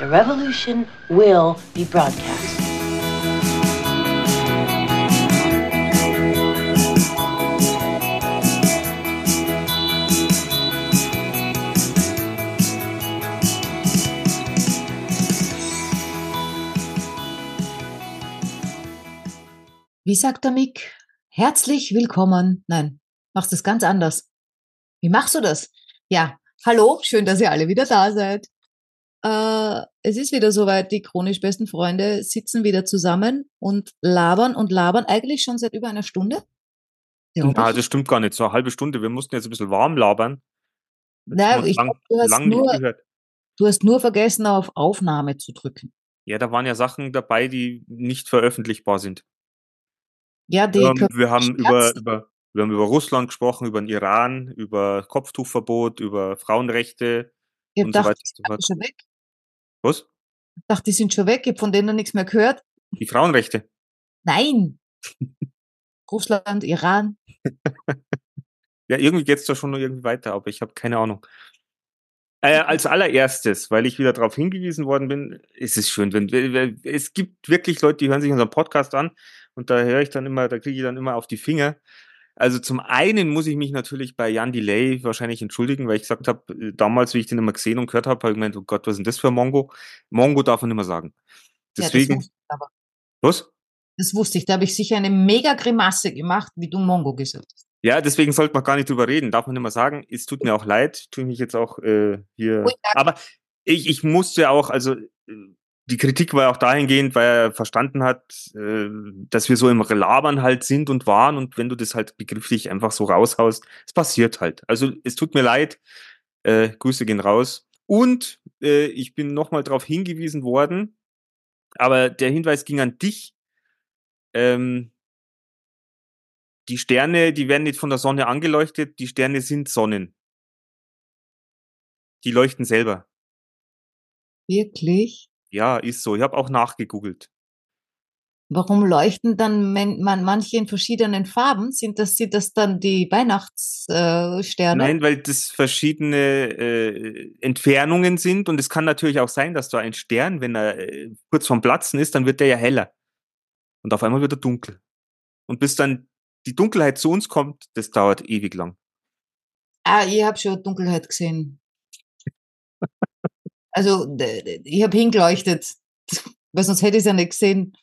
The revolution will be broadcast. Wie sagt der Mick? Herzlich willkommen. Nein, machst das ganz anders. Wie machst du das? Ja, hallo, schön, dass ihr alle wieder da seid. Äh, es ist wieder soweit, die chronisch besten Freunde sitzen wieder zusammen und labern und labern eigentlich schon seit über einer Stunde. Ja, das stimmt gar nicht. So eine halbe Stunde. Wir mussten jetzt ein bisschen warm labern. Nein, ich lang, glaub, du, hast nur, du hast nur vergessen, auf Aufnahme zu drücken. Ja, da waren ja Sachen dabei, die nicht veröffentlichbar sind. Ja, die ähm, wir haben über, über, wir haben über Russland gesprochen, über den Iran, über Kopftuchverbot, über Frauenrechte ich und dachte, so weiter. Schon weg. Was? Ich dachte, die sind schon weg, ich habe von denen nichts mehr gehört. Die Frauenrechte? Nein. Russland, Iran. ja, irgendwie geht's da schon noch irgendwie weiter, aber ich habe keine Ahnung. Äh, als allererstes, weil ich wieder darauf hingewiesen worden bin, ist es schön, wenn es gibt wirklich Leute, die hören sich unseren Podcast an und da höre ich dann immer, da kriege ich dann immer auf die Finger. Also zum einen muss ich mich natürlich bei Jan Delay wahrscheinlich entschuldigen, weil ich gesagt habe, äh, damals, wie ich den immer gesehen und gehört habe, habe ich gemeint, oh Gott, was ist denn das für Mongo? Mongo darf man immer sagen. Deswegen. Ja, was? Das wusste ich. Da habe ich sicher eine mega Grimasse gemacht, wie du Mongo gesagt hast. Ja, deswegen sollte man gar nicht drüber reden. Darf man immer sagen. Es tut mir auch leid, tue ich mich jetzt auch äh, hier. Aber ich, ich musste auch, also äh, die Kritik war auch dahingehend, weil er verstanden hat, äh, dass wir so im Labern halt sind und waren und wenn du das halt begrifflich einfach so raushaust, es passiert halt. Also es tut mir leid, äh, Grüße gehen raus. Und äh, ich bin nochmal darauf hingewiesen worden, aber der Hinweis ging an dich. Ähm, die Sterne, die werden nicht von der Sonne angeleuchtet, die Sterne sind Sonnen. Die leuchten selber. Wirklich? Ja, ist so. Ich habe auch nachgegoogelt. Warum leuchten dann man, manche in verschiedenen Farben? Sind das, sind das dann die Weihnachtssterne? Nein, weil das verschiedene äh, Entfernungen sind und es kann natürlich auch sein, dass da ein Stern, wenn er äh, kurz vorm Platzen ist, dann wird der ja heller. Und auf einmal wird er dunkel. Und bis dann die Dunkelheit zu uns kommt, das dauert ewig lang. Ah, ich habe schon Dunkelheit gesehen. Also ich habe hingeleuchtet, weil sonst hätte ich es ja nicht gesehen.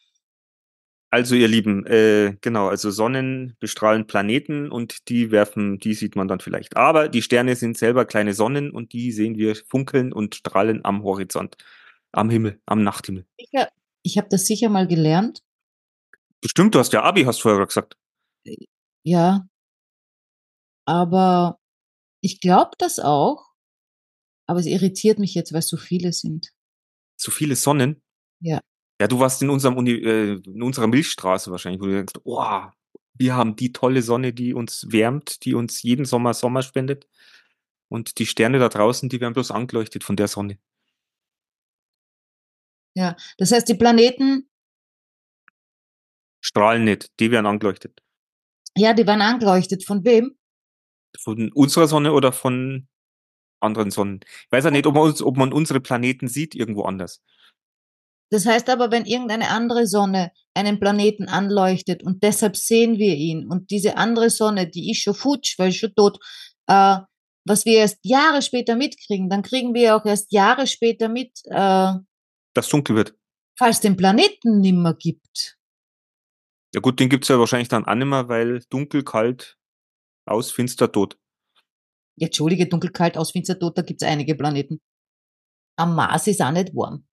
Also ihr Lieben, äh, genau, also Sonnen bestrahlen Planeten und die werfen, die sieht man dann vielleicht. Aber die Sterne sind selber kleine Sonnen und die sehen wir funkeln und strahlen am Horizont, am Himmel, am Nachthimmel. Ich, ich habe das sicher mal gelernt. Bestimmt, du hast ja Abi, hast vorher gesagt. Ja, aber ich glaube das auch, aber es irritiert mich jetzt, weil es so viele sind. So viele Sonnen? Ja. Ja, du warst in unserem Uni, äh, in unserer Milchstraße wahrscheinlich, wo du denkst, oh, wir haben die tolle Sonne, die uns wärmt, die uns jeden Sommer Sommer spendet. Und die Sterne da draußen, die werden bloß angeleuchtet von der Sonne. Ja, das heißt, die Planeten strahlen nicht, die werden angeleuchtet. Ja, die werden angeleuchtet. Von wem? Von unserer Sonne oder von anderen Sonnen. Ich weiß ja nicht, ob man, uns, ob man unsere Planeten sieht irgendwo anders. Das heißt aber, wenn irgendeine andere Sonne einen Planeten anleuchtet und deshalb sehen wir ihn und diese andere Sonne, die ist schon futsch, weil schon tot, äh, was wir erst Jahre später mitkriegen, dann kriegen wir auch erst Jahre später mit, äh, dass dunkel wird. Falls den Planeten nimmer gibt. Ja gut, den gibt's ja wahrscheinlich dann auch nimmer, weil dunkel, kalt, aus, finster, tot. Entschuldige, dunkelkalt, aus Finstertod, da gibt's einige Planeten. Am Mars ist auch nicht warm.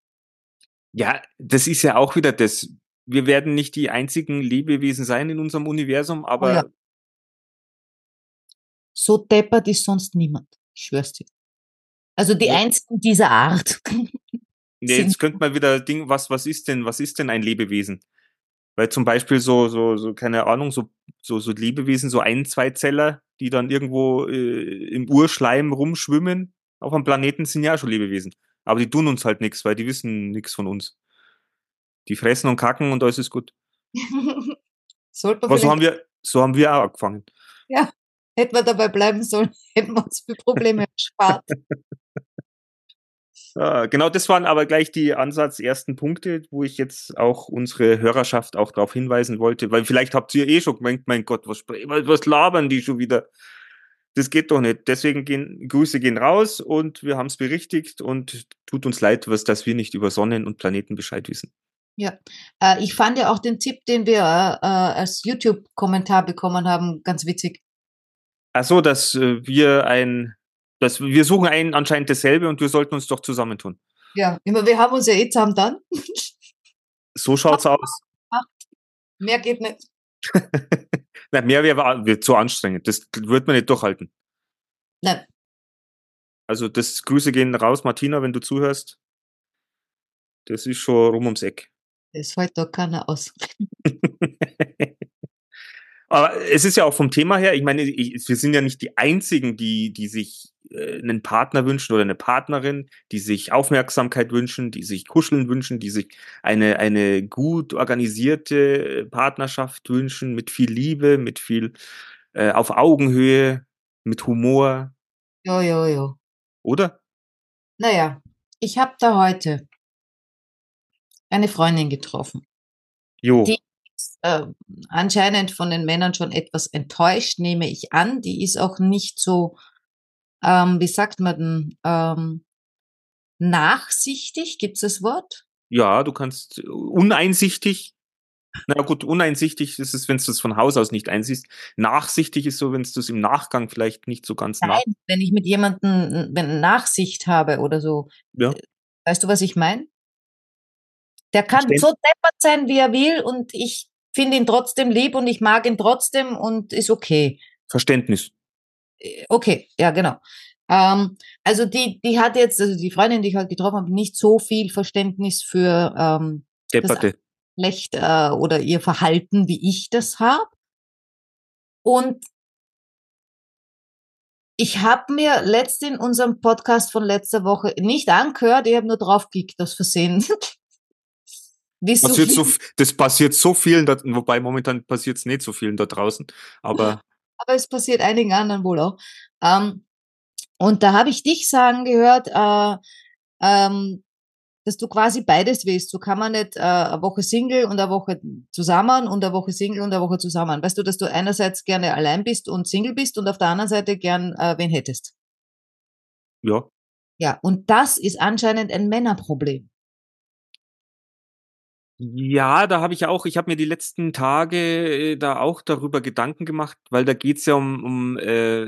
Ja, das ist ja auch wieder das. Wir werden nicht die einzigen Lebewesen sein in unserem Universum, aber. Oh ja. So deppert ist sonst niemand. Ich schwör's dir. Also die ja. einzigen dieser Art. Nee, jetzt könnte man wieder Ding, was, was ist denn, was ist denn ein Lebewesen? Weil zum Beispiel so, so, so, keine Ahnung, so, so, so Lebewesen, so ein, zwei Zeller, die dann irgendwo äh, im Urschleim rumschwimmen auf einem Planeten, sind ja auch schon Lebewesen. Aber die tun uns halt nichts, weil die wissen nichts von uns. Die fressen und kacken und alles ist gut. Aber so haben wir, so haben wir auch angefangen. Ja, hätten wir dabei bleiben sollen, hätten wir uns für Probleme gespart. Ja, genau, das waren aber gleich die Ansatz ersten Punkte, wo ich jetzt auch unsere Hörerschaft auch darauf hinweisen wollte, weil vielleicht habt ihr eh schon gemeint, mein Gott, was, was labern die schon wieder? Das geht doch nicht. Deswegen gehen Grüße gehen raus und wir haben es berichtigt und tut uns leid, was, dass wir nicht über Sonnen und Planeten Bescheid wissen. Ja, äh, ich fand ja auch den Tipp, den wir äh, als YouTube-Kommentar bekommen haben, ganz witzig. Ach so, dass äh, wir ein, dass wir suchen einen anscheinend dasselbe und wir sollten uns doch zusammentun. Ja, immer, wir haben uns ja eh zusammen dann. So schaut's aus. Mehr geht nicht. Na, mehr wäre wär zu anstrengend. Das wird man nicht durchhalten. Nein. Also das Grüße gehen raus, Martina, wenn du zuhörst. Das ist schon rum ums Eck. Das fällt doch keiner aus. Aber es ist ja auch vom Thema her, ich meine, wir sind ja nicht die Einzigen, die, die sich einen Partner wünschen oder eine Partnerin, die sich Aufmerksamkeit wünschen, die sich Kuscheln wünschen, die sich eine, eine gut organisierte Partnerschaft wünschen, mit viel Liebe, mit viel äh, auf Augenhöhe, mit Humor. Jo, jo, jo. Oder? Naja, ich habe da heute eine Freundin getroffen. Jo. Die ist äh, anscheinend von den Männern schon etwas enttäuscht, nehme ich an. Die ist auch nicht so, ähm, wie sagt man denn, ähm, nachsichtig, gibt's das Wort? Ja, du kannst uneinsichtig. Na gut, uneinsichtig ist es, wenn du es von Haus aus nicht einsiehst. Nachsichtig ist so, wenn du es im Nachgang vielleicht nicht so ganz Nein, wenn ich mit jemandem wenn Nachsicht habe oder so. Ja. Weißt du, was ich meine? Der kann so deppert sein, wie er will und ich finde ihn trotzdem lieb und ich mag ihn trotzdem und ist okay. Verständnis. Äh, Okay, ja, genau. Ähm, also die, die hat jetzt, also die Freundin, die ich halt getroffen habe, nicht so viel Verständnis für ähm, Depperte. Geschlecht äh, oder ihr Verhalten, wie ich das habe. Und ich habe mir letzt in unserem Podcast von letzter Woche nicht angehört, ich habe nur draufgeklickt aus Versehen. Passiert so, das passiert so vielen, da, wobei momentan passiert es nicht so vielen da draußen. Aber aber es passiert einigen anderen wohl auch. Ähm, und da habe ich dich sagen gehört, äh, ähm, dass du quasi beides willst. So kann man nicht äh, eine Woche Single und eine Woche zusammen und eine Woche Single und eine Woche zusammen. Weißt du, dass du einerseits gerne allein bist und Single bist und auf der anderen Seite gern äh, wen hättest. ja, Ja, und das ist anscheinend ein Männerproblem. Ja, da habe ich auch, ich habe mir die letzten Tage äh, da auch darüber Gedanken gemacht, weil da geht's ja um, um äh,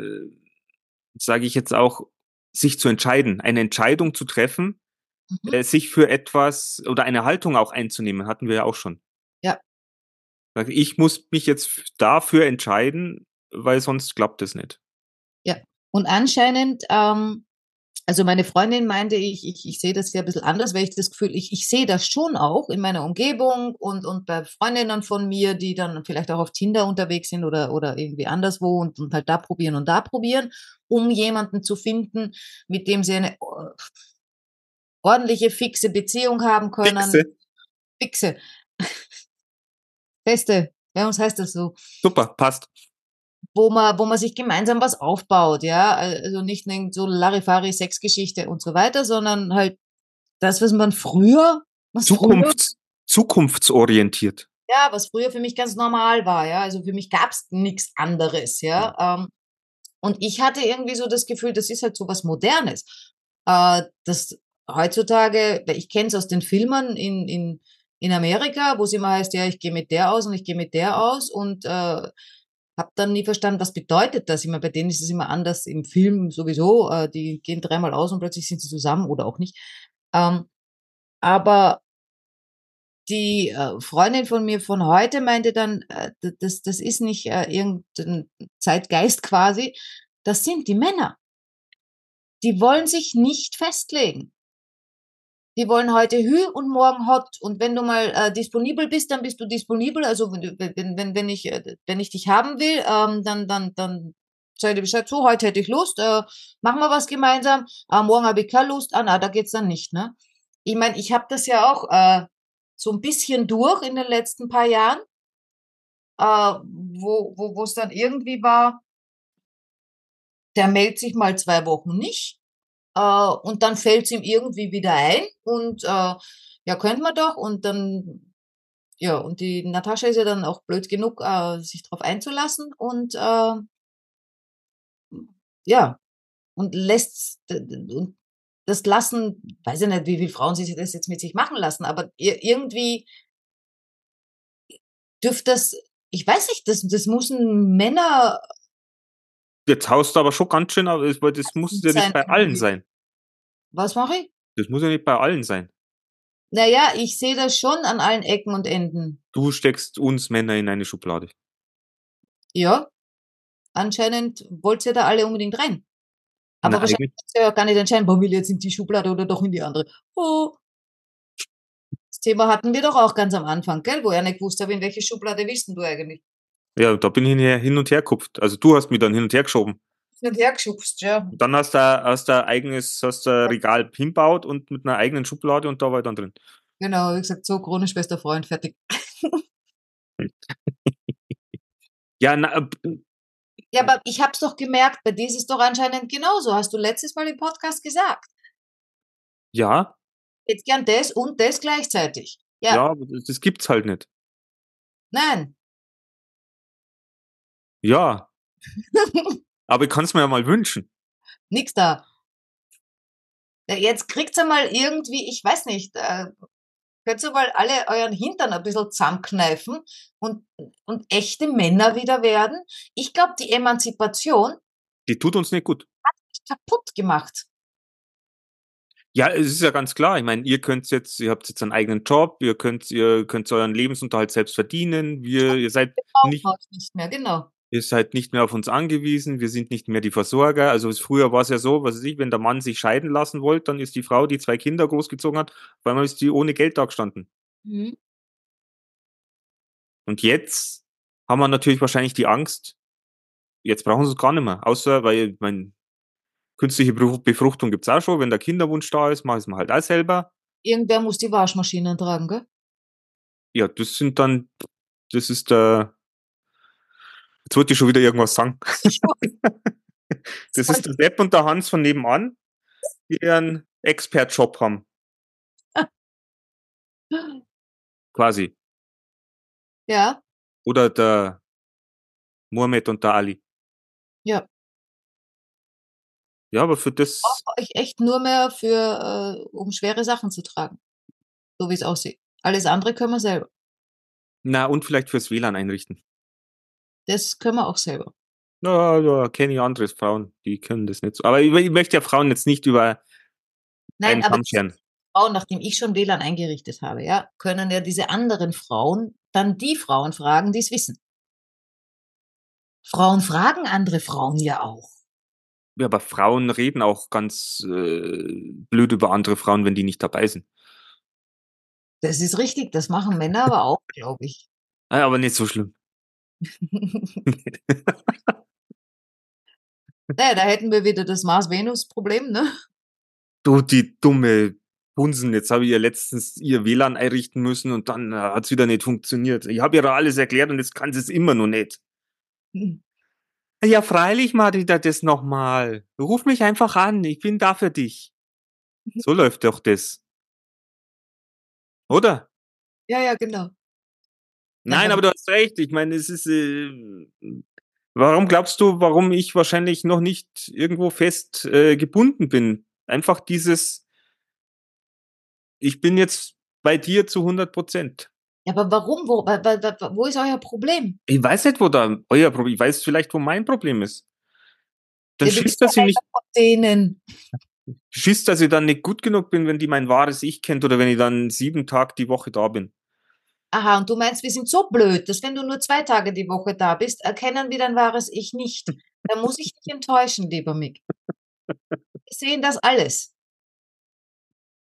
sage ich jetzt auch, sich zu entscheiden, eine Entscheidung zu treffen, Mhm. äh, sich für etwas oder eine Haltung auch einzunehmen, hatten wir ja auch schon. Ja. Ich muss mich jetzt dafür entscheiden, weil sonst klappt es nicht. Und anscheinend, ähm, also meine Freundin meinte, ich, ich, ich sehe das ja ein bisschen anders, weil ich das Gefühl, ich, ich sehe das schon auch in meiner Umgebung und, und bei Freundinnen von mir, die dann vielleicht auch auf Tinder unterwegs sind oder, oder irgendwie anderswo und, und halt da probieren und da probieren, um jemanden zu finden, mit dem sie eine äh, ordentliche, fixe Beziehung haben können. Fixe. Fixe. Beste. Bei uns heißt das so Super, passt. Wo man, wo man sich gemeinsam was aufbaut, ja, also nicht so Larifari Sexgeschichte und so weiter, sondern halt das, was man früher, was früher, Zukunfts zukunftsorientiert. ja, was früher für mich ganz normal war, ja, also für mich gab's nichts anderes, ja, ähm, und ich hatte irgendwie so das Gefühl, das ist halt so was Modernes, äh, das heutzutage, ich kenne es aus den Filmen in, in, in Amerika, wo es immer heißt, ja, ich gehe mit der aus und ich gehe mit der aus und äh, habe dann nie verstanden, was bedeutet das. Meine, bei denen ist es immer anders im Film sowieso. Äh, die gehen dreimal aus und plötzlich sind sie zusammen oder auch nicht. Ähm, aber die äh, Freundin von mir von heute meinte dann, äh, das, das ist nicht äh, irgendein Zeitgeist quasi, das sind die Männer. Die wollen sich nicht festlegen. Die wollen heute Hü und morgen Hot. Und wenn du mal äh, disponibel bist, dann bist du disponibel. Also wenn, wenn, wenn, ich, äh, wenn ich dich haben will, ähm, dann, dann, dann sag dir Bescheid, so, heute hätte ich Lust, äh, machen wir was gemeinsam. Äh, morgen habe ich keine Lust. Ah, na, da geht's dann nicht, ne? Ich meine, ich habe das ja auch äh, so ein bisschen durch in den letzten paar Jahren, äh, wo wo wo es dann irgendwie war, der meldet sich mal zwei Wochen nicht. Äh, und dann fällt es ihm irgendwie wieder ein und äh, ja, könnte man doch und dann ja, und die Natascha ist ja dann auch blöd genug, äh, sich darauf einzulassen und äh, ja, und lässt und das lassen, weiß ich nicht, wie viele Frauen sich das jetzt mit sich machen lassen, aber irgendwie dürfte das, ich weiß nicht, das, das müssen Männer. Jetzt haust du aber schon ganz schön, weil das muss ja nicht bei allen sein. Was mache ich? Das muss ja nicht bei allen sein. Naja, ich sehe das schon an allen Ecken und Enden. Du steckst uns Männer in eine Schublade. Ja. Anscheinend wollt ihr da alle unbedingt rein. Aber Na, wahrscheinlich kannst du ja gar nicht entscheiden, warum will jetzt in die Schublade oder doch in die andere. Oh. Das Thema hatten wir doch auch ganz am Anfang, gell? Wo er nicht gewusst habe, in welche Schublade willst du eigentlich? Ja, da bin ich hin und her gekupft. Also du hast mich dann hin und her geschoben. Hin und her geschubst, ja. dann hast du, hast du eigenes, hast du Regal hinbaut und mit einer eigenen Schublade und da war ich dann drin. Genau, wie gesagt, so chronisch bester Freund, fertig. ja, na, ja, aber ich habe es doch gemerkt, bei dir ist es doch anscheinend genauso. Hast du letztes Mal im Podcast gesagt? Ja. Jetzt gern das und das gleichzeitig. Ja, ja das gibt's halt nicht. Nein. Ja. aber ich kann es mir ja mal wünschen. Nix da. Jetzt kriegt's ja mal irgendwie, ich weiß nicht, äh, könnt ihr mal alle euren Hintern ein bisschen zusammenkneifen und, und echte Männer wieder werden. Ich glaube, die Emanzipation. Die tut uns nicht gut. Hat mich kaputt gemacht. Ja, es ist ja ganz klar. Ich meine, ihr könnt jetzt, ihr habt jetzt einen eigenen Job, ihr könnt, ihr könnt euren Lebensunterhalt selbst verdienen. Wir, ihr seid nicht, nicht mehr, genau ihr seid nicht mehr auf uns angewiesen, wir sind nicht mehr die Versorger. Also früher war es ja so, was weiß ich, wenn der Mann sich scheiden lassen wollte, dann ist die Frau, die zwei Kinder großgezogen hat, weil man ist die ohne Geld da gestanden. Mhm. Und jetzt haben wir natürlich wahrscheinlich die Angst, jetzt brauchen sie es gar nicht mehr, außer weil, mein, künstliche Befruchtung gibt's auch schon, wenn der Kinderwunsch da ist, machen es mal halt auch selber. Irgendwer muss die Waschmaschinen tragen, gell? Ja, das sind dann, das ist der, Jetzt wollte ich schon wieder irgendwas sagen. das ist der Sepp und der Hans von nebenan, die einen Expert-Job haben. Quasi. Ja. Oder der Mohammed und der Ali. Ja. Ja, aber für das. Brauche ich echt nur mehr für, äh, um schwere Sachen zu tragen. So wie es aussieht. Alles andere können wir selber. Na, und vielleicht fürs WLAN einrichten. Das können wir auch selber. Ja, da kenne ich andere Frauen, die können das nicht so. Aber ich, ich möchte ja Frauen jetzt nicht über Nein, aber Frauen, nachdem ich schon WLAN eingerichtet habe, ja, können ja diese anderen Frauen dann die Frauen fragen, die es wissen. Frauen fragen andere Frauen ja auch. Ja, aber Frauen reden auch ganz äh, blöd über andere Frauen, wenn die nicht dabei sind. Das ist richtig, das machen Männer aber auch, glaube ich. Ja, aber nicht so schlimm. naja, da hätten wir wieder das Mars-Venus-Problem, ne? Du, die dumme Bunsen, jetzt habe ich ihr letztens ihr WLAN einrichten müssen und dann äh, hat es wieder nicht funktioniert. Ich habe ihr alles erklärt und jetzt kann sie es immer noch nicht. Hm. Ja, freilich, Marita, das nochmal. Ruf mich einfach an, ich bin da für dich. Mhm. So läuft doch das. Oder? Ja, ja, genau. Nein, aber du hast recht. Ich meine, es ist. Äh, warum glaubst du, warum ich wahrscheinlich noch nicht irgendwo fest äh, gebunden bin? Einfach dieses. Ich bin jetzt bei dir zu 100 Prozent. Ja, aber warum? Wo, wo, wo ist euer Problem? Ich weiß nicht, wo da euer Problem. Ich weiß vielleicht, wo mein Problem ist. Dann ja, schießt, dass ich nicht. Denen. Schießt, dass ich dann nicht gut genug bin, wenn die mein wahres Ich kennt oder wenn ich dann sieben Tage die Woche da bin. Aha, und du meinst, wir sind so blöd, dass wenn du nur zwei Tage die Woche da bist, erkennen wir dein wahres Ich nicht. Da muss ich dich enttäuschen, lieber Mick. Wir sehen das alles.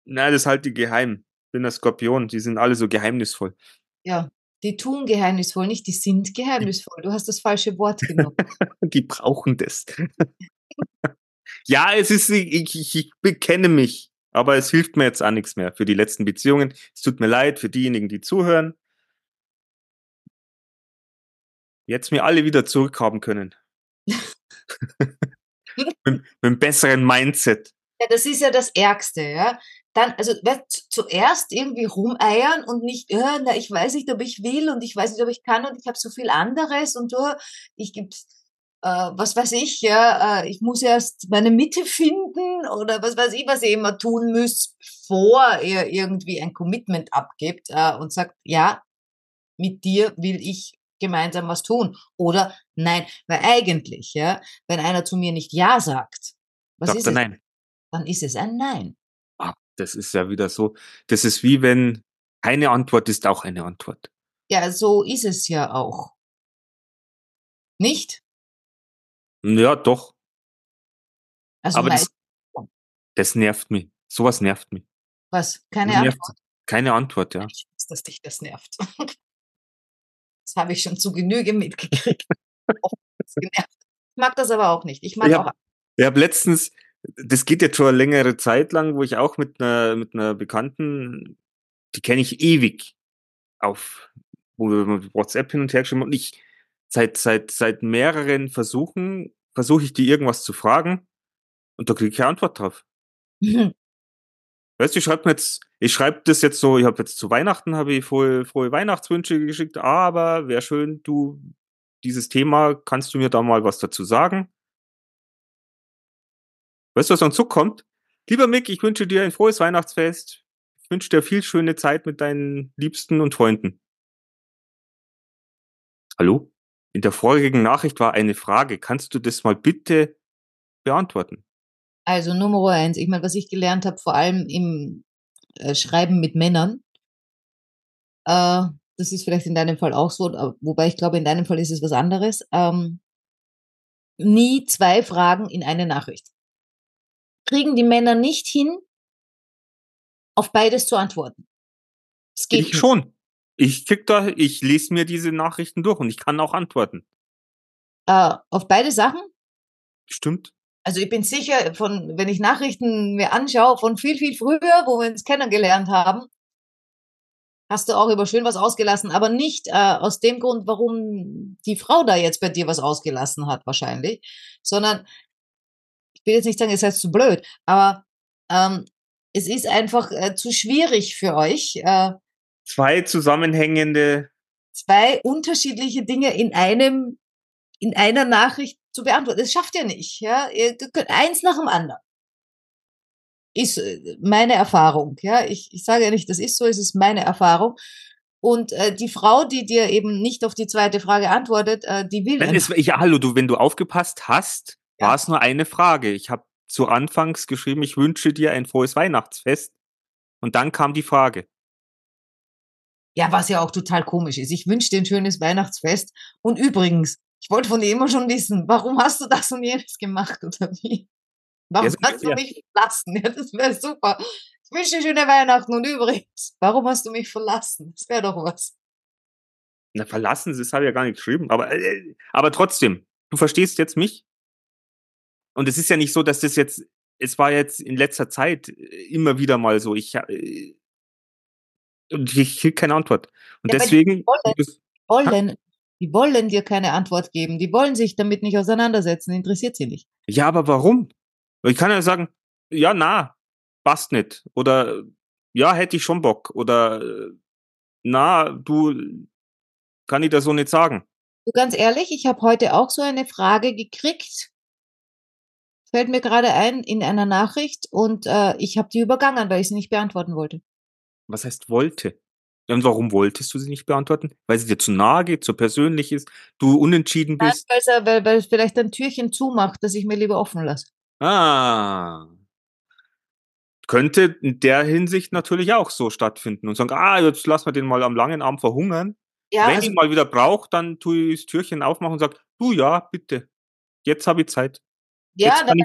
Nein, das halte ich geheim. Ich bin ein Skorpion, die sind alle so geheimnisvoll. Ja, die tun geheimnisvoll, nicht die sind geheimnisvoll. Du hast das falsche Wort genommen. die brauchen das. ja, es ist, ich, ich, ich bekenne mich. Aber es hilft mir jetzt auch nichts mehr für die letzten Beziehungen. Es tut mir leid für diejenigen, die zuhören. Jetzt mir alle wieder zurückhaben können. mit, mit einem besseren Mindset. Ja, das ist ja das Ärgste, ja. Dann, also zuerst irgendwie rumeiern und nicht, ja, na, ich weiß nicht, ob ich will und ich weiß nicht, ob ich kann und ich habe so viel anderes und so, ich gibt's, äh, was weiß ich, ja, äh, ich muss erst meine Mitte finden oder was weiß ich, was ihr immer tun müsst, bevor ihr irgendwie ein Commitment abgibt äh, und sagt, ja, mit dir will ich gemeinsam was tun. Oder nein, weil eigentlich, ja, wenn einer zu mir nicht Ja sagt, was Sagt ist es? nein. Dann ist es ein Nein. Ah, das ist ja wieder so. Das ist wie wenn keine Antwort ist auch eine Antwort. Ja, so ist es ja auch. Nicht? Ja, doch. Also Aber das, das nervt mich. Sowas nervt mich. was? Keine nervt- Antwort. Keine Antwort, ja. Ich weiß, dass dich das nervt. Das habe ich schon zu Genüge mitgekriegt. Ich mag das aber auch nicht. Ich mag Ich auch hab, ich hab letztens, das geht jetzt schon eine längere Zeit lang, wo ich auch mit einer, mit einer Bekannten, die kenne ich ewig, auf, wo wir WhatsApp hin und her geschrieben und ich, seit, seit, seit mehreren Versuchen, versuche ich die irgendwas zu fragen, und da kriege ich keine Antwort drauf. Weißt du, ich schreibe mir jetzt, ich schreibe das jetzt so, ich habe jetzt zu Weihnachten habe ich frohe, frohe Weihnachtswünsche geschickt, aber wäre schön, du, dieses Thema, kannst du mir da mal was dazu sagen? Weißt du, was dann zurückkommt? Lieber Mick, ich wünsche dir ein frohes Weihnachtsfest. Ich wünsche dir viel schöne Zeit mit deinen Liebsten und Freunden. Hallo? In der vorigen Nachricht war eine Frage. Kannst du das mal bitte beantworten? Also Nummer eins, ich meine, was ich gelernt habe, vor allem im äh, Schreiben mit Männern, äh, das ist vielleicht in deinem Fall auch so, aber- wobei ich glaube, in deinem Fall ist es was anderes. Ähm, nie zwei Fragen in eine Nachricht. Kriegen die Männer nicht hin, auf beides zu antworten. Es geht Ich nicht. schon. Ich krieg da, ich lese mir diese Nachrichten durch und ich kann auch antworten. Äh, auf beide Sachen Stimmt. Also ich bin sicher, von, wenn ich Nachrichten mir anschaue, von viel, viel früher, wo wir uns kennengelernt haben, hast du auch über schön was ausgelassen, aber nicht äh, aus dem Grund, warum die Frau da jetzt bei dir was ausgelassen hat, wahrscheinlich, sondern ich will jetzt nicht sagen, ihr seid zu blöd, aber ähm, es ist einfach äh, zu schwierig für euch, äh, Zwei zusammenhängende, zwei unterschiedliche Dinge in einem, in einer Nachricht zu beantworten. Das schafft ihr nicht, ja. Ihr könnt eins nach dem anderen. Ist äh, meine Erfahrung, ja. Ich, ich sage ja nicht, das ist so, es ist meine Erfahrung. Und äh, die Frau, die dir eben nicht auf die zweite Frage antwortet, äh, die will wenn es, einfach- ja, hallo, du, wenn du aufgepasst hast, Ja. war es nur eine Frage. Ich habe zu Anfangs geschrieben, ich wünsche dir ein frohes Weihnachtsfest. Und dann kam die Frage. Ja, was ja auch total komisch ist. Ich wünsche dir ein schönes Weihnachtsfest. Und übrigens, ich wollte von dir immer schon wissen, warum hast du das und jenes gemacht oder wie? Warum so- hast du ja. mich verlassen? Ja, das wäre super. Ich wünsche dir schöne Weihnachten und übrigens, warum hast du mich verlassen? Das wäre doch was. Na, verlassen, das habe ich ja gar nicht geschrieben. Aber, äh, aber trotzdem, du verstehst jetzt mich. Und es ist ja nicht so, dass das jetzt, es war jetzt in letzter Zeit äh, immer wieder mal so. Ich, äh, und ich krieg keine Antwort. Und Ja, aber die deswegen, wollen- das- Wollen, die wollen dir keine Antwort geben. Die wollen sich damit nicht auseinandersetzen. Interessiert sie nicht. ja, aber warum? Ich kann ja sagen, ja, na, passt nicht. Oder ja, hätte ich schon Bock. Oder na, du, kann ich das so nicht sagen. Du, ganz ehrlich, ich habe heute auch so eine Frage gekriegt. Fällt mir gerade ein in einer Nachricht und äh, ich habe die übergangen, weil ich sie nicht beantworten wollte. Was heißt wollte? Und warum wolltest du sie nicht beantworten? Weil sie dir zu nahe geht, zu persönlich ist, du unentschieden Nein, bist. er- weil, weil es vielleicht ein Türchen zumacht, das ich mir lieber offen lasse. Ah. Könnte in der Hinsicht natürlich auch so stattfinden und sagen, ah, jetzt lassen wir den mal am langen Arm verhungern. Ja, Wenn also, ich ihn mal wieder brauche, dann tue ich das Türchen aufmachen und sage, du ja, bitte. Jetzt habe ich Zeit. Ja dann,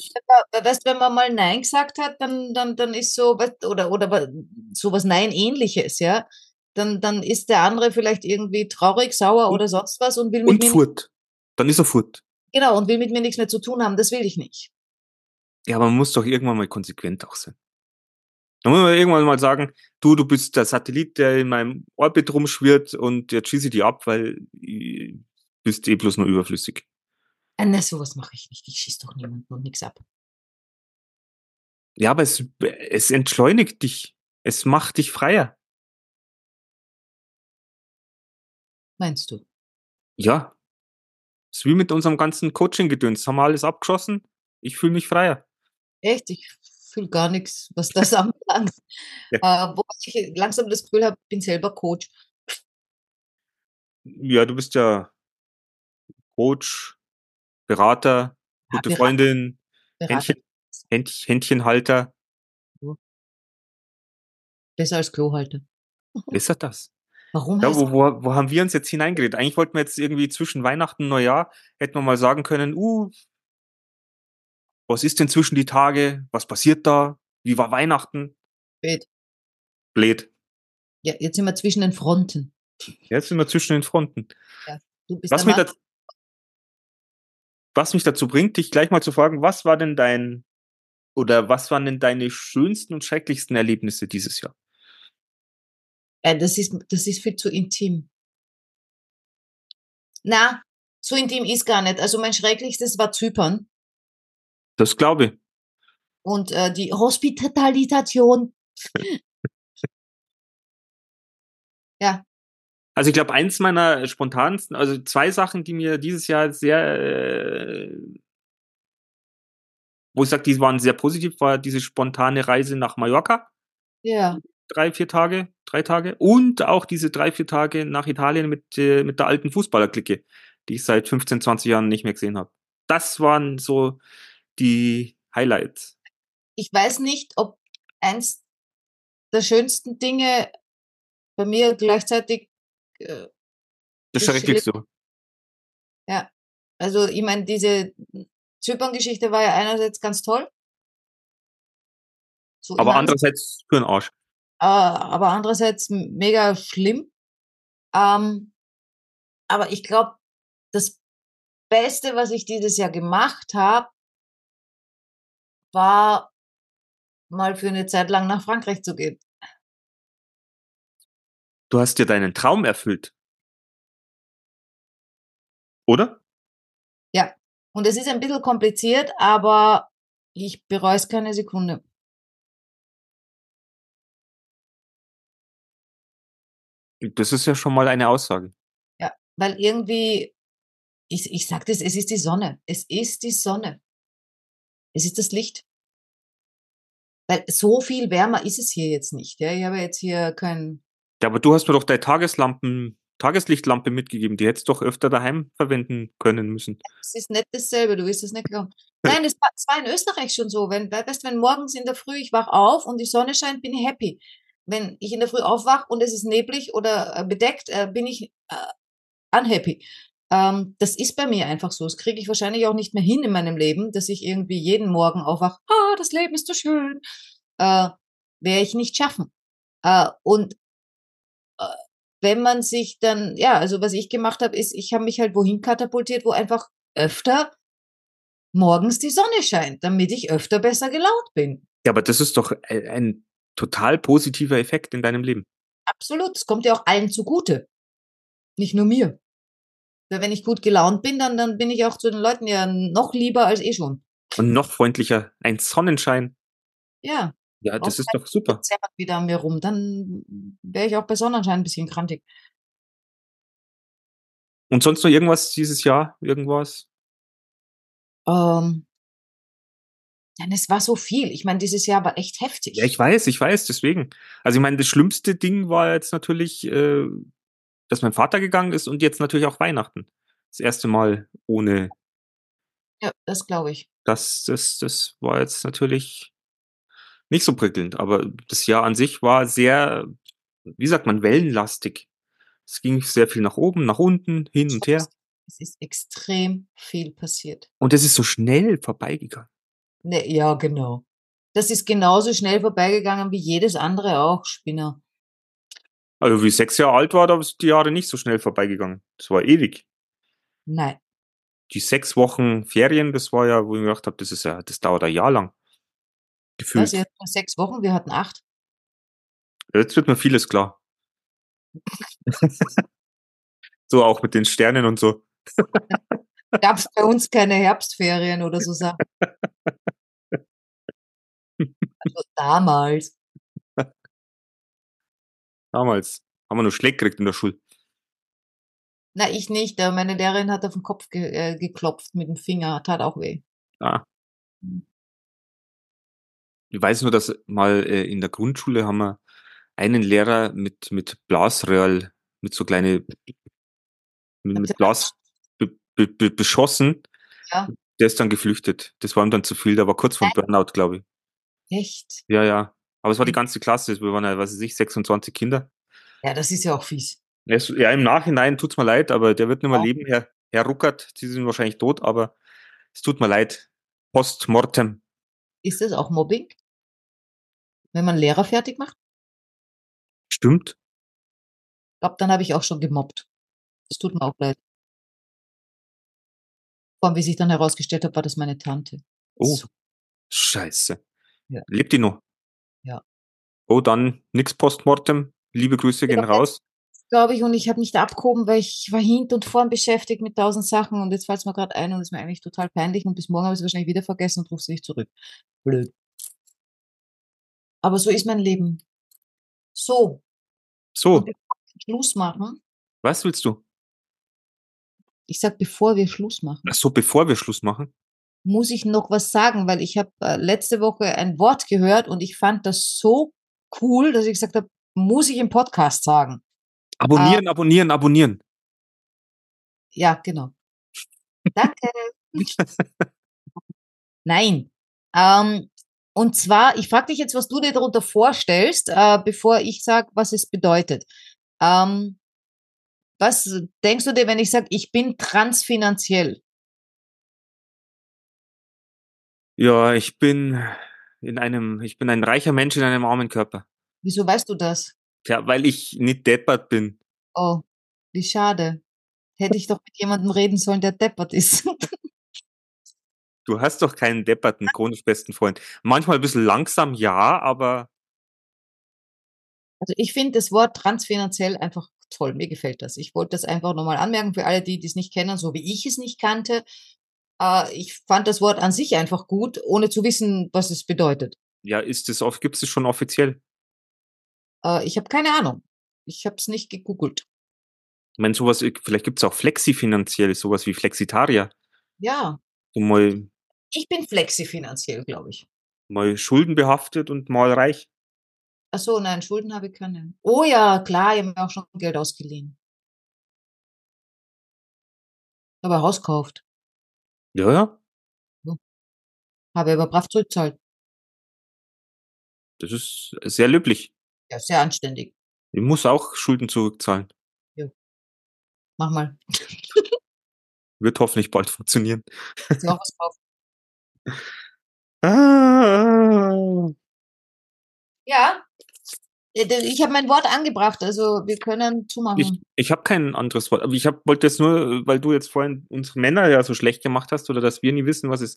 weißt, wenn man mal Nein gesagt hat, dann, dann, dann ist so, oder, oder wa- sowas Nein-ähnliches, ja. Dann, dann ist der andere vielleicht irgendwie traurig, sauer Und- oder sonst was und will mit Und mir, furt. Dann ist er furt. genau, und will mit mir nichts mehr zu tun haben. Das will ich nicht. Ja, aber man muss doch irgendwann mal konsequent auch sein. Da muss man irgendwann mal sagen, du, du bist der Satellit, der in meinem Orbit rumschwirrt und jetzt schieße ich die ab, weil du bist eh bloß nur überflüssig. Äh, Ne, sowas mache ich nicht. Ich schieß doch niemanden und nix ab. Ja, aber es, es entschleunigt dich. Es macht dich freier. Meinst du? Ja. Es ist wie mit unserem ganzen Coaching-Gedöns. Haben wir alles abgeschossen? Ich fühle mich freier. Echt? Ich fühle gar nichts, was das anbelangt. Ja. Äh, wo ich langsam das Gefühl habe, bin selber Coach. Ja, du bist ja Coach, Berater, ja, gute Berater. Freundin, Berater. Händchen, Händchenhalter. Besser als Klohalter. Besser das. Warum? Ja, wo, wo, wo haben wir uns jetzt hineingeredet? Eigentlich wollten wir jetzt irgendwie zwischen Weihnachten und Neujahr, hätten wir mal sagen können, uh, was ist denn zwischen die Tage? Was passiert da? Wie war Weihnachten? Blöd. Blöd. Ja, jetzt sind wir zwischen den Fronten. Jetzt sind wir zwischen den Fronten. Ja, was, mich dazu, was mich dazu bringt, dich gleich mal zu fragen, was war denn dein oder was waren denn deine schönsten und schrecklichsten Erlebnisse dieses Jahr? Äh, das, ist, das ist viel zu intim. Na, so intim ist gar nicht. Also mein schrecklichstes war Zypern. Das glaube ich. Und äh, die Hospitalisation. ja. Also ich glaube, eins meiner spontansten, also zwei Sachen, die mir dieses Jahr sehr, äh, wo ich sage, die waren sehr positiv, war diese spontane Reise nach Mallorca. Ja. Drei, vier Tage, drei Tage. Und auch diese drei, vier Tage nach Italien mit, äh, mit der alten Fußballerklicke, die ich seit 15, 20 Jahren nicht mehr gesehen habe. Das waren so die Highlights? Ich weiß nicht, ob eins der schönsten Dinge bei mir gleichzeitig äh, das Schrecklichste. Ja, also ich meine, diese Zypern-Geschichte war ja einerseits ganz toll. So aber andererseits für den Arsch. Äh, aber andererseits mega schlimm. Ähm, aber ich glaube, das Beste, was ich dieses Jahr gemacht habe, war, mal für eine Zeit lang nach Frankreich zu gehen. Du hast dir deinen Traum erfüllt. Oder? Ja. Und es ist ein bisschen kompliziert, aber ich bereue es keine Sekunde. Das ist ja schon mal eine Aussage. Ja, weil irgendwie, ich, ich sag das, es ist die Sonne. Es ist die Sonne. Es ist das Licht. Weil so viel wärmer ist es hier jetzt nicht. Ja? Ich habe jetzt hier kein. Ja, aber du hast mir doch deine Tageslampen, Tageslichtlampe mitgegeben. Die hättest du doch öfter daheim verwenden können müssen. Es ist nicht dasselbe, du wirst es nicht glauben. Nein, es war, war in Österreich schon so. Wenn, weißt, wenn morgens in der Früh ich wach auf und die Sonne scheint, bin ich happy. Wenn ich in der Früh aufwach und es ist neblig oder äh, bedeckt, äh, bin ich äh, unhappy. Ähm, das ist bei mir einfach so. Das kriege ich wahrscheinlich auch nicht mehr hin in meinem Leben, dass ich irgendwie jeden Morgen aufwache, ah, das Leben ist so schön. Äh, Werde ich nicht schaffen. Äh, und wenn man sich dann, ja, also was ich gemacht habe, ist, ich habe mich halt wohin katapultiert, wo einfach öfter morgens die Sonne scheint, damit ich öfter besser gelaunt bin. Ja, aber das ist doch ein total positiver Effekt in deinem Leben. Absolut. Es kommt ja auch allen zugute. Nicht nur mir. Weil wenn ich gut gelaunt bin, dann, dann bin ich auch zu den Leuten ja noch lieber als eh schon. Und noch freundlicher. Ein Sonnenschein. Ja. Ja, das ist doch super. Wieder an mir rum. Dann wäre ich auch bei Sonnenschein ein bisschen krantig. Und sonst noch irgendwas dieses Jahr? Irgendwas? Ähm, Nein, es war so viel. Ich meine, dieses Jahr war echt heftig. Ja, ich weiß, ich weiß, deswegen. Also ich meine, das schlimmste Ding war jetzt natürlich äh, dass mein Vater gegangen ist und jetzt natürlich auch Weihnachten. Das erste Mal ohne. Ja, das glaube ich. Das, das, das war jetzt natürlich nicht so prickelnd, aber das Jahr an sich war sehr, wie sagt man, wellenlastig. Es ging sehr viel nach oben, nach unten, hin und her. Es ist extrem viel passiert. Und es ist so schnell vorbeigegangen. Ne, ja, genau. Das ist genauso schnell vorbeigegangen wie jedes andere auch, Spinner. Also wie ich sechs Jahre alt war, da sind die Jahre nicht so schnell vorbeigegangen. Das war ewig. Nein. Die sechs Wochen Ferien, das war ja, wo ich mir gedacht habe, das ist ja, das dauert ein Jahr lang. Gefühlt. Also, hatten sechs Wochen, wir hatten acht. Jetzt wird mir vieles klar. so auch mit den Sternen und so. Gab es bei uns keine Herbstferien oder so Sachen. Also damals. Damals haben wir nur Schläge gekriegt in der Schule. Na, ich nicht. Meine Lehrerin hat auf den Kopf ge äh, geklopft mit dem Finger. Tat auch weh. Ah. Ich weiß nur, dass mal äh, in der Grundschule haben wir einen Lehrer mit, mit Blasröhrl, mit so kleine, mit, mit Blas be, be, be, beschossen. Ja. Der ist dann geflüchtet. Das war ihm dann zu viel. Der war kurz vor Burnout, glaube ich. Echt? Ja, ja. Aber es war die Mhm. ganze Klasse. Wir waren ja, weiß ich nicht, 26 Kinder. Ja, das ist ja auch fies. Ja, es- Ja, im Nachhinein tut's mir leid, aber der wird nicht mehr Ja. leben, Herr, Herr Ruckert. Sie sind wahrscheinlich tot, aber es tut mir leid. Postmortem. Ist das auch Mobbing? Wenn man Lehrer fertig macht? Stimmt. Ich glaube, dann habe ich auch schon gemobbt. Das tut mir auch leid. Vor allem, wie sich dann herausgestellt hat, war das meine Tante. Oh, So. scheiße. Ja. Lebt die noch? Ja. Oh, dann nix Postmortem. Liebe Grüße gehen raus. Glaube ich, und ich habe nicht abgehoben, weil ich war hint und vorn beschäftigt mit tausend Sachen und jetzt fällt es mir gerade ein und ist mir eigentlich total peinlich und bis morgen habe ich es wahrscheinlich wieder vergessen und rufe sie nicht zurück. Blöd. Aber so ist mein Leben. So, So, Schluss machen, was willst du? ich sag, bevor wir Schluss machen, Ach so, bevor wir Schluss machen. muss ich noch was sagen, weil ich habe äh, letzte Woche ein Wort gehört und ich fand das so cool, dass ich gesagt habe, muss ich im Podcast sagen. Abonnieren, abonnieren, abonnieren. Ja, genau. Danke. Nein. Ähm, und zwar, ich frage dich jetzt, was du dir darunter vorstellst, äh, bevor ich sage, was es bedeutet. Ähm, was denkst du dir, wenn ich sage, ich bin transfinanziell? Ja, ich bin in einem, ich bin ein reicher Mensch in einem armen Körper. Wieso weißt du das? Tja, weil ich nicht deppert bin. Oh, wie schade. Hätte ich doch mit jemandem reden sollen, der deppert ist. Du hast doch keinen depperten, chronisch besten Freund. Manchmal ein bisschen langsam, ja, aber Also ich finde das Wort transfinanziell einfach toll. Mir gefällt das. Ich wollte das einfach nochmal anmerken für alle, die die es nicht kennen, so wie ich es nicht kannte. Äh, ich fand das Wort an sich einfach gut, ohne zu wissen, was es bedeutet. ja, ist es oft, gibt es schon offiziell. Äh, ich habe keine Ahnung. Ich habe es nicht gegoogelt. Ich meine, sowas, vielleicht gibt es auch Flexi-finanziell, sowas wie Flexitarier. Ja, So mal, ich bin flexi finanziell, glaube ich. mal schuldenbehaftet und mal reich. Ach so, nein, Schulden habe ich keine. Oh ja, klar, ich habe mir auch schon Geld ausgeliehen. Aber Haus gekauft. Ja, ja, Habe aber brav zurückzahlt. das ist sehr löblich. Ja, sehr anständig. Ich muss auch Schulden zurückzahlen. Mach mal. Wird hoffentlich bald funktionieren. Auch was kaufen? Ah. Ja. Äh, Ich habe mein Wort angebracht, also wir können Ich, zumachen. ich habe kein anderes Wort. Aber ich hab, wollte jetzt nur, weil du jetzt vorhin unsere Männer ja so schlecht gemacht hast oder dass wir nie wissen, was es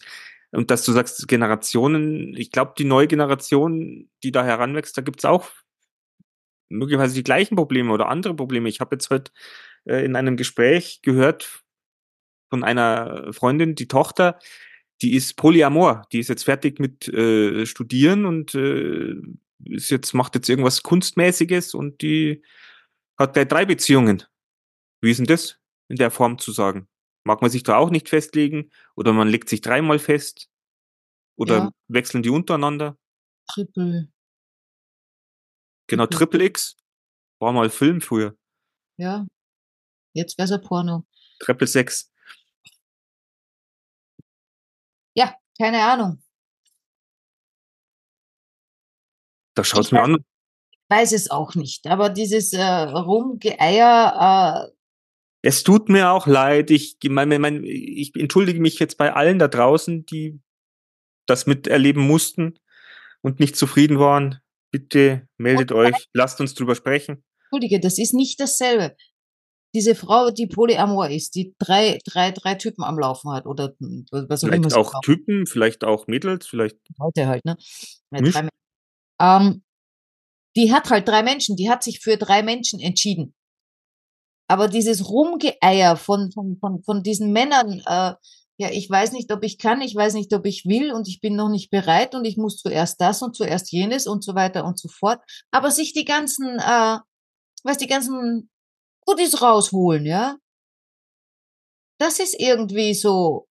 und dass du sagst Generationen. Ich glaube, die neue Generation, die da heranwächst, da gibt's auch möglicherweise die gleichen Probleme oder andere Probleme. Ich habe jetzt heute äh, in einem Gespräch gehört von einer Freundin, die Tochter, die ist Polyamor, die ist jetzt fertig mit äh, Studieren und äh, ist jetzt macht jetzt irgendwas kunstmäßiges und die hat gleich drei Beziehungen. Wie ist denn das in der Form zu sagen? Mag man sich da auch nicht festlegen oder man legt sich dreimal fest oder Ja. wechseln die untereinander? Triple. Genau. Triple X war mal Film früher. Ja. Jetzt wär's ein Porno. Triple Sex. Ja, keine Ahnung. Da schaut's Ich mir weiß- an. Weiß es auch nicht. Aber dieses äh, Rumgeeier, äh, Es tut mir auch leid. Ich, mein, mein, ich entschuldige mich jetzt bei allen da draußen, die das miterleben mussten und nicht zufrieden waren. Bitte meldet euch, lasst uns drüber sprechen. Entschuldige, das ist nicht dasselbe. Diese Frau, die Polyamor ist, die drei, drei, drei Typen am Laufen hat oder was auch immer Vielleicht auch. Typen, vielleicht auch Mädels, vielleicht. heute halt, ne? Ja, ähm, die hat halt drei Menschen, die hat sich für drei Menschen entschieden. Aber dieses Rumgeeier von, von, von, von diesen Männern, äh, ja, ich weiß nicht, ob ich kann, ich weiß nicht, ob ich will und ich bin noch nicht bereit und ich muss zuerst das und zuerst jenes und so weiter und so fort. Aber sich die ganzen, äh, was die ganzen Goodies rausholen, ja, das ist irgendwie so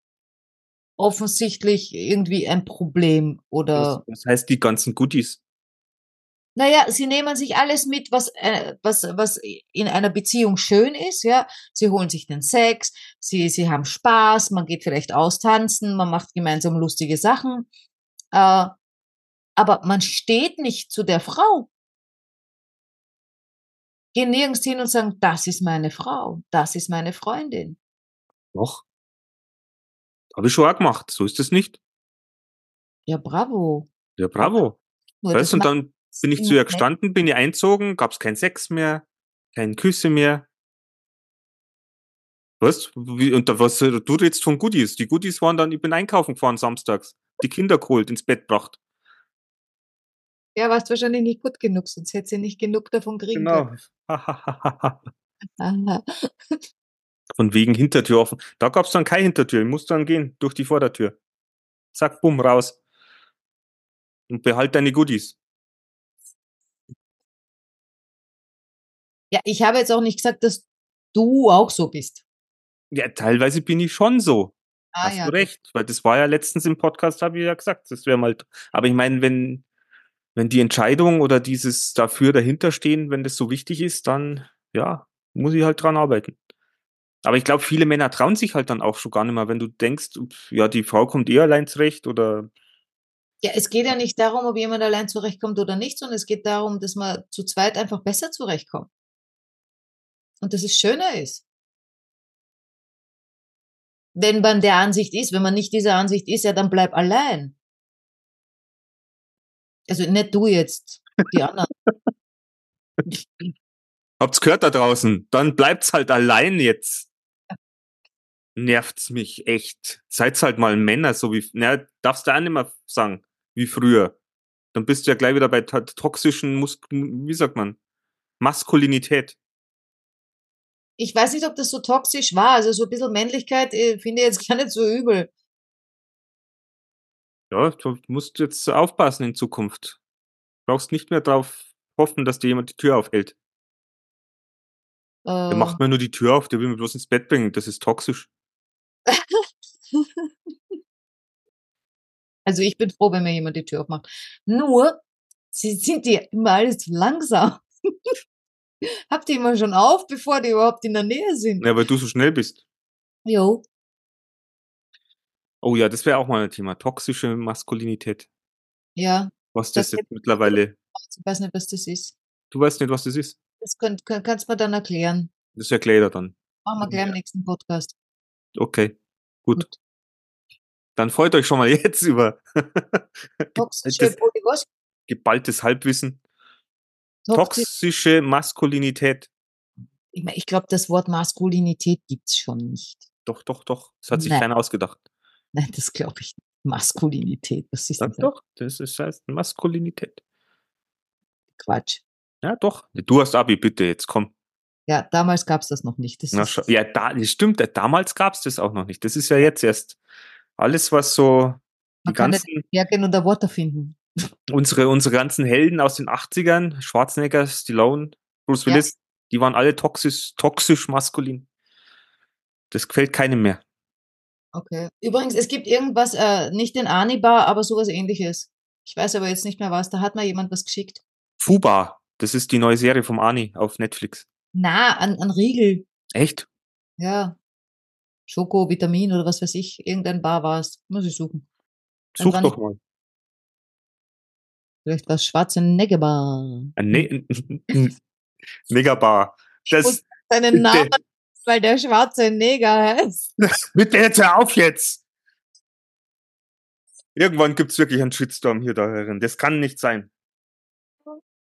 offensichtlich irgendwie ein Problem oder. Was, heißt die ganzen Goodies? Naja, sie nehmen sich alles mit, was, äh, was, was in einer Beziehung schön ist, ja. Sie holen sich den Sex, sie, sie haben Spaß, man geht vielleicht austanzen, man macht gemeinsam lustige Sachen. Äh, aber man steht nicht zu der Frau. Gehen nirgends hin und sagen, das ist meine Frau, das ist meine Freundin. Doch. Habe ich schon auch gemacht. So ist es nicht. Ja, bravo. Ja, bravo. Nur Weißt, und dann bin ich zu ihr gestanden, bin ihr einzogen, gab's keinen Sex mehr, keine Küsse mehr. Was? Wie, und da, was du redest von Goodies? Die Goodies waren dann, ich bin einkaufen gefahren samstags, die Kinder geholt, ins Bett gebracht. Ja, warst wahrscheinlich nicht gut genug, sonst hätte sie nicht genug davon kriegen Genau. können. Von wegen Hintertür offen. Da gab's dann keine Hintertür. Ich musste dann gehen durch die Vordertür. Zack, bumm, raus. Und behalt deine Goodies. Ja, ich habe jetzt auch nicht gesagt, dass du auch so bist. Ja, teilweise bin ich schon so. Ah, Hast ja. du recht. Weil das war ja letztens im Podcast, habe ich ja gesagt, das wäre mal. Aber ich meine, wenn, wenn die Entscheidung oder dieses dafür dahinter stehen, wenn das so wichtig ist, dann ja, muss ich halt dran arbeiten. Aber ich glaube, viele Männer trauen sich halt dann auch schon gar nicht mehr, wenn du denkst, ja, die Frau kommt eh allein zurecht oder Ja, es geht ja nicht darum, ob jemand allein zurechtkommt oder nicht, sondern es geht darum, dass man zu zweit einfach besser zurechtkommt. Und dass es schöner ist. Wenn man der Ansicht ist, wenn man nicht dieser Ansicht ist, ja, dann bleib allein. Also nicht du jetzt, die anderen. Habt's gehört da draußen? Dann bleibt's halt allein jetzt. Nervt's mich echt. Seid's halt mal Männer, so wie, na, darfst du auch nicht mehr sagen, wie früher. Dann bist du ja gleich wieder bei to- toxischen Mus wie sagt man? Maskulinität. Ich weiß nicht, ob das so toxisch war. Also so ein bisschen Männlichkeit äh, finde ich jetzt gar nicht so übel. Ja, du musst jetzt aufpassen in Zukunft. Brauchst nicht mehr drauf hoffen, dass dir jemand die Tür aufhält. Der Äh, macht mir nur die Tür auf, der will mich bloß ins Bett bringen. Das ist toxisch. Also ich bin froh, wenn mir jemand die Tür aufmacht. Nur, sie sind die immer alles zu langsam. Habt ihr immer schon auf, bevor die überhaupt in der Nähe sind? Ja, weil du so schnell bist. Jo. Oh ja, das wäre auch mal ein Thema. Toxische Maskulinität. Ja, Was Das das jetzt mittlerweile. ich weiß nicht, was das ist. Du weißt nicht, was das ist. Das könnt, könnt, kannst du mir dann erklären. Das erklärt er dann. Machen wir gleich im nächsten Podcast. Okay, gut. Gut. Dann freut euch schon mal jetzt über Toxische, geballtes Halbwissen. Toxisch. Toxische Maskulinität. Ich, mein, ich glaube, das Wort Maskulinität gibt's schon nicht. Doch, doch, doch. Das hat sich Nein. keiner ausgedacht. Nein, das glaube ich nicht. Maskulinität, was ist das? doch. Das ist, heißt Maskulinität. Quatsch. Ja, doch. Du hast Abi, bitte, jetzt komm. Ja, damals gab's das noch nicht. Das Na. Ja, da, das stimmt. Damals gab's das auch noch nicht. Das ist ja jetzt erst alles, was so die man kann ganzen, hergehen und ein Wort erfinden. Unsere, unsere ganzen Helden aus den 80ern, Schwarzenegger, Stallone, Bruce Ja. Willis, die waren alle toxisch, toxisch maskulin. Das gefällt keinem mehr. Okay. Übrigens, es gibt irgendwas, äh, nicht den Anibar, aber sowas ähnliches. Ich weiß aber jetzt nicht mehr was. Da hat mir jemand was geschickt. Fuba, das ist die neue Serie vom Ani auf Netflix. Na, an, an Riegel. Echt? Ja. Schoko, Vitamin oder was weiß ich. Irgendein Bar war es. Muss ich suchen. Such doch mal. Vielleicht was schwarze Neggebar. Ein ne Megabar. Das, Seinen. Namen, weil der schwarze Neger heißt. bitte jetzt hör auf jetzt! Irgendwann gibt's wirklich einen Shitstorm hier darin. Das kann nicht sein.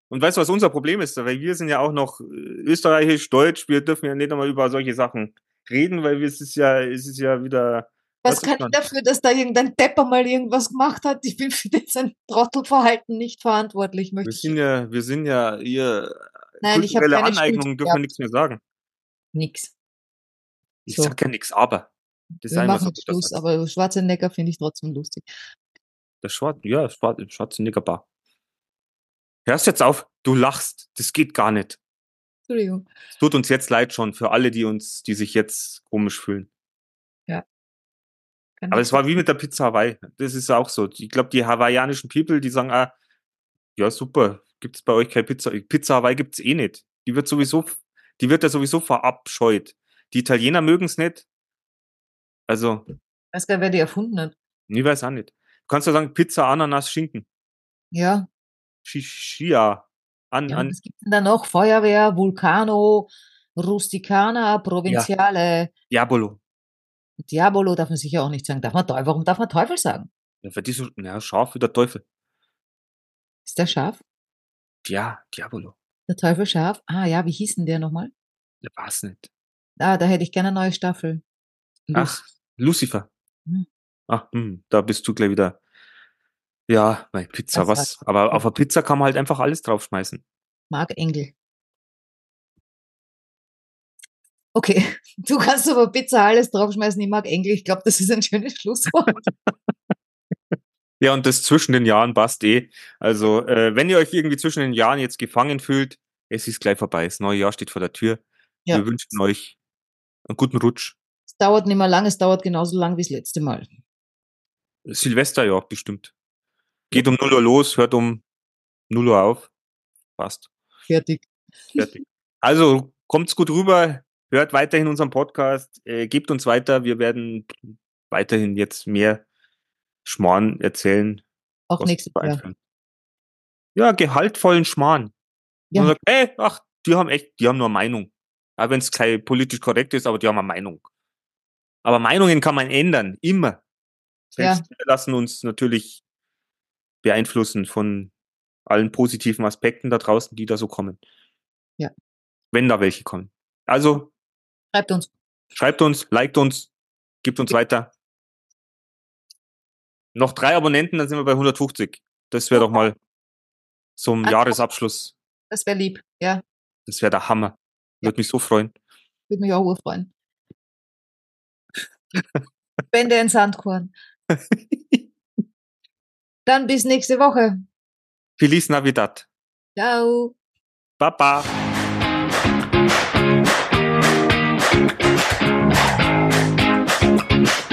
Und weißt du, was unser Problem ist? Weil wir sind ja auch noch äh, österreichisch, deutsch, wir dürfen ja nicht einmal über solche Sachen reden, weil es ist ja, es ist ja wieder. Was kann ich dafür, dass da irgendein Depper mal irgendwas gemacht hat? Ich bin für sein Trottelverhalten nicht verantwortlich, möchte Wir sind ja, wir sind ja ihr Nein, ich habe kulturelle Aneignung, dürfen wir nichts mehr sagen. Nix. Ich So. sag ja nichts, aber. Das Wir machen Schluss, aber Schwarzenegger finde ich trotzdem lustig. Der Schwarz, ja, Schwarzenegger Bar. Hörst jetzt auf, du lachst, das geht gar nicht. Entschuldigung. Es tut uns jetzt leid schon für alle, die uns, die sich jetzt komisch fühlen. Kann Aber es war wie mit der Pizza Hawaii. Das ist auch so. Ich glaube, die hawaiianischen People, die sagen, ah, ja, super, gibt es bei euch keine Pizza. Pizza Hawaii gibt es eh nicht. Die wird sowieso, die wird ja sowieso verabscheut. Die Italiener mögen es nicht. Also. Ich weiß gar nicht, wer die erfunden hat. Ich weiß auch nicht. Du kannst ja sagen, Pizza, Ananas, Schinken. Ja. Shishia. An, ja, an. Was gibt denn da noch? Feuerwehr, Vulcano, Rusticana, Provinziale. Ja. Diabolo. Diabolo darf man sicher auch nicht sagen. Darf man Teufel? Warum darf man Teufel sagen? Ja, für diese, ja, scharf wie der Teufel. Ist der scharf? Ja, Diabolo. Der Teufel scharf? Ah ja, wie hieß denn der nochmal? Der war's nicht. Ah, da hätte ich gerne eine neue Staffel. Luc Ach, Lucifer. Hm. Ach, hm, da bist du gleich wieder. Ja, meine Pizza, das was? Aber auf der Pizza kann man halt einfach alles draufschmeißen. Marc Engel. Okay, du kannst aber Pizza alles draufschmeißen. Ich mag Engel. Ich glaube, das ist ein schönes Schlusswort. ja, und das zwischen den Jahren passt eh. Also, äh, wenn ihr euch irgendwie zwischen den Jahren jetzt gefangen fühlt, es ist gleich vorbei. Das neue Jahr steht vor der Tür. Ja. Wir wünschen euch einen guten Rutsch. Es dauert nicht mehr lang, es dauert genauso lang wie das letzte Mal. Silvester ja, bestimmt. Geht um 0 Uhr los, hört um 0 Uhr auf. Passt. Fertig. Fertig. Also, kommt's gut rüber, hört weiterhin unseren Podcast, äh, gebt uns weiter. Wir werden weiterhin jetzt mehr Schmarrn erzählen. Auch nächstes Jahr. Ja, gehaltvollen Schmarrn. Ja. Man sagt, ey, ach, die haben echt, die haben nur Meinung. Auch wenn es kein politisch korrekt ist, aber die haben eine Meinung. Aber Meinungen kann man ändern, immer. Selbst ja. wir lassen uns natürlich beeinflussen von allen positiven Aspekten da draußen, die da so kommen. Ja. Wenn da welche kommen. Also. Schreibt uns. Schreibt uns, liked uns, gibt uns ja. weiter. Noch drei Abonnenten, dann sind wir bei 150. Das wäre doch mal zum also, Jahresabschluss. Das wäre lieb, ja. Das wäre der Hammer. Würde mich so freuen. Würde mich auch freuen. Bände ins Sandkorn. Dann bis nächste Woche. Feliz Navidad. Ciao. Baba.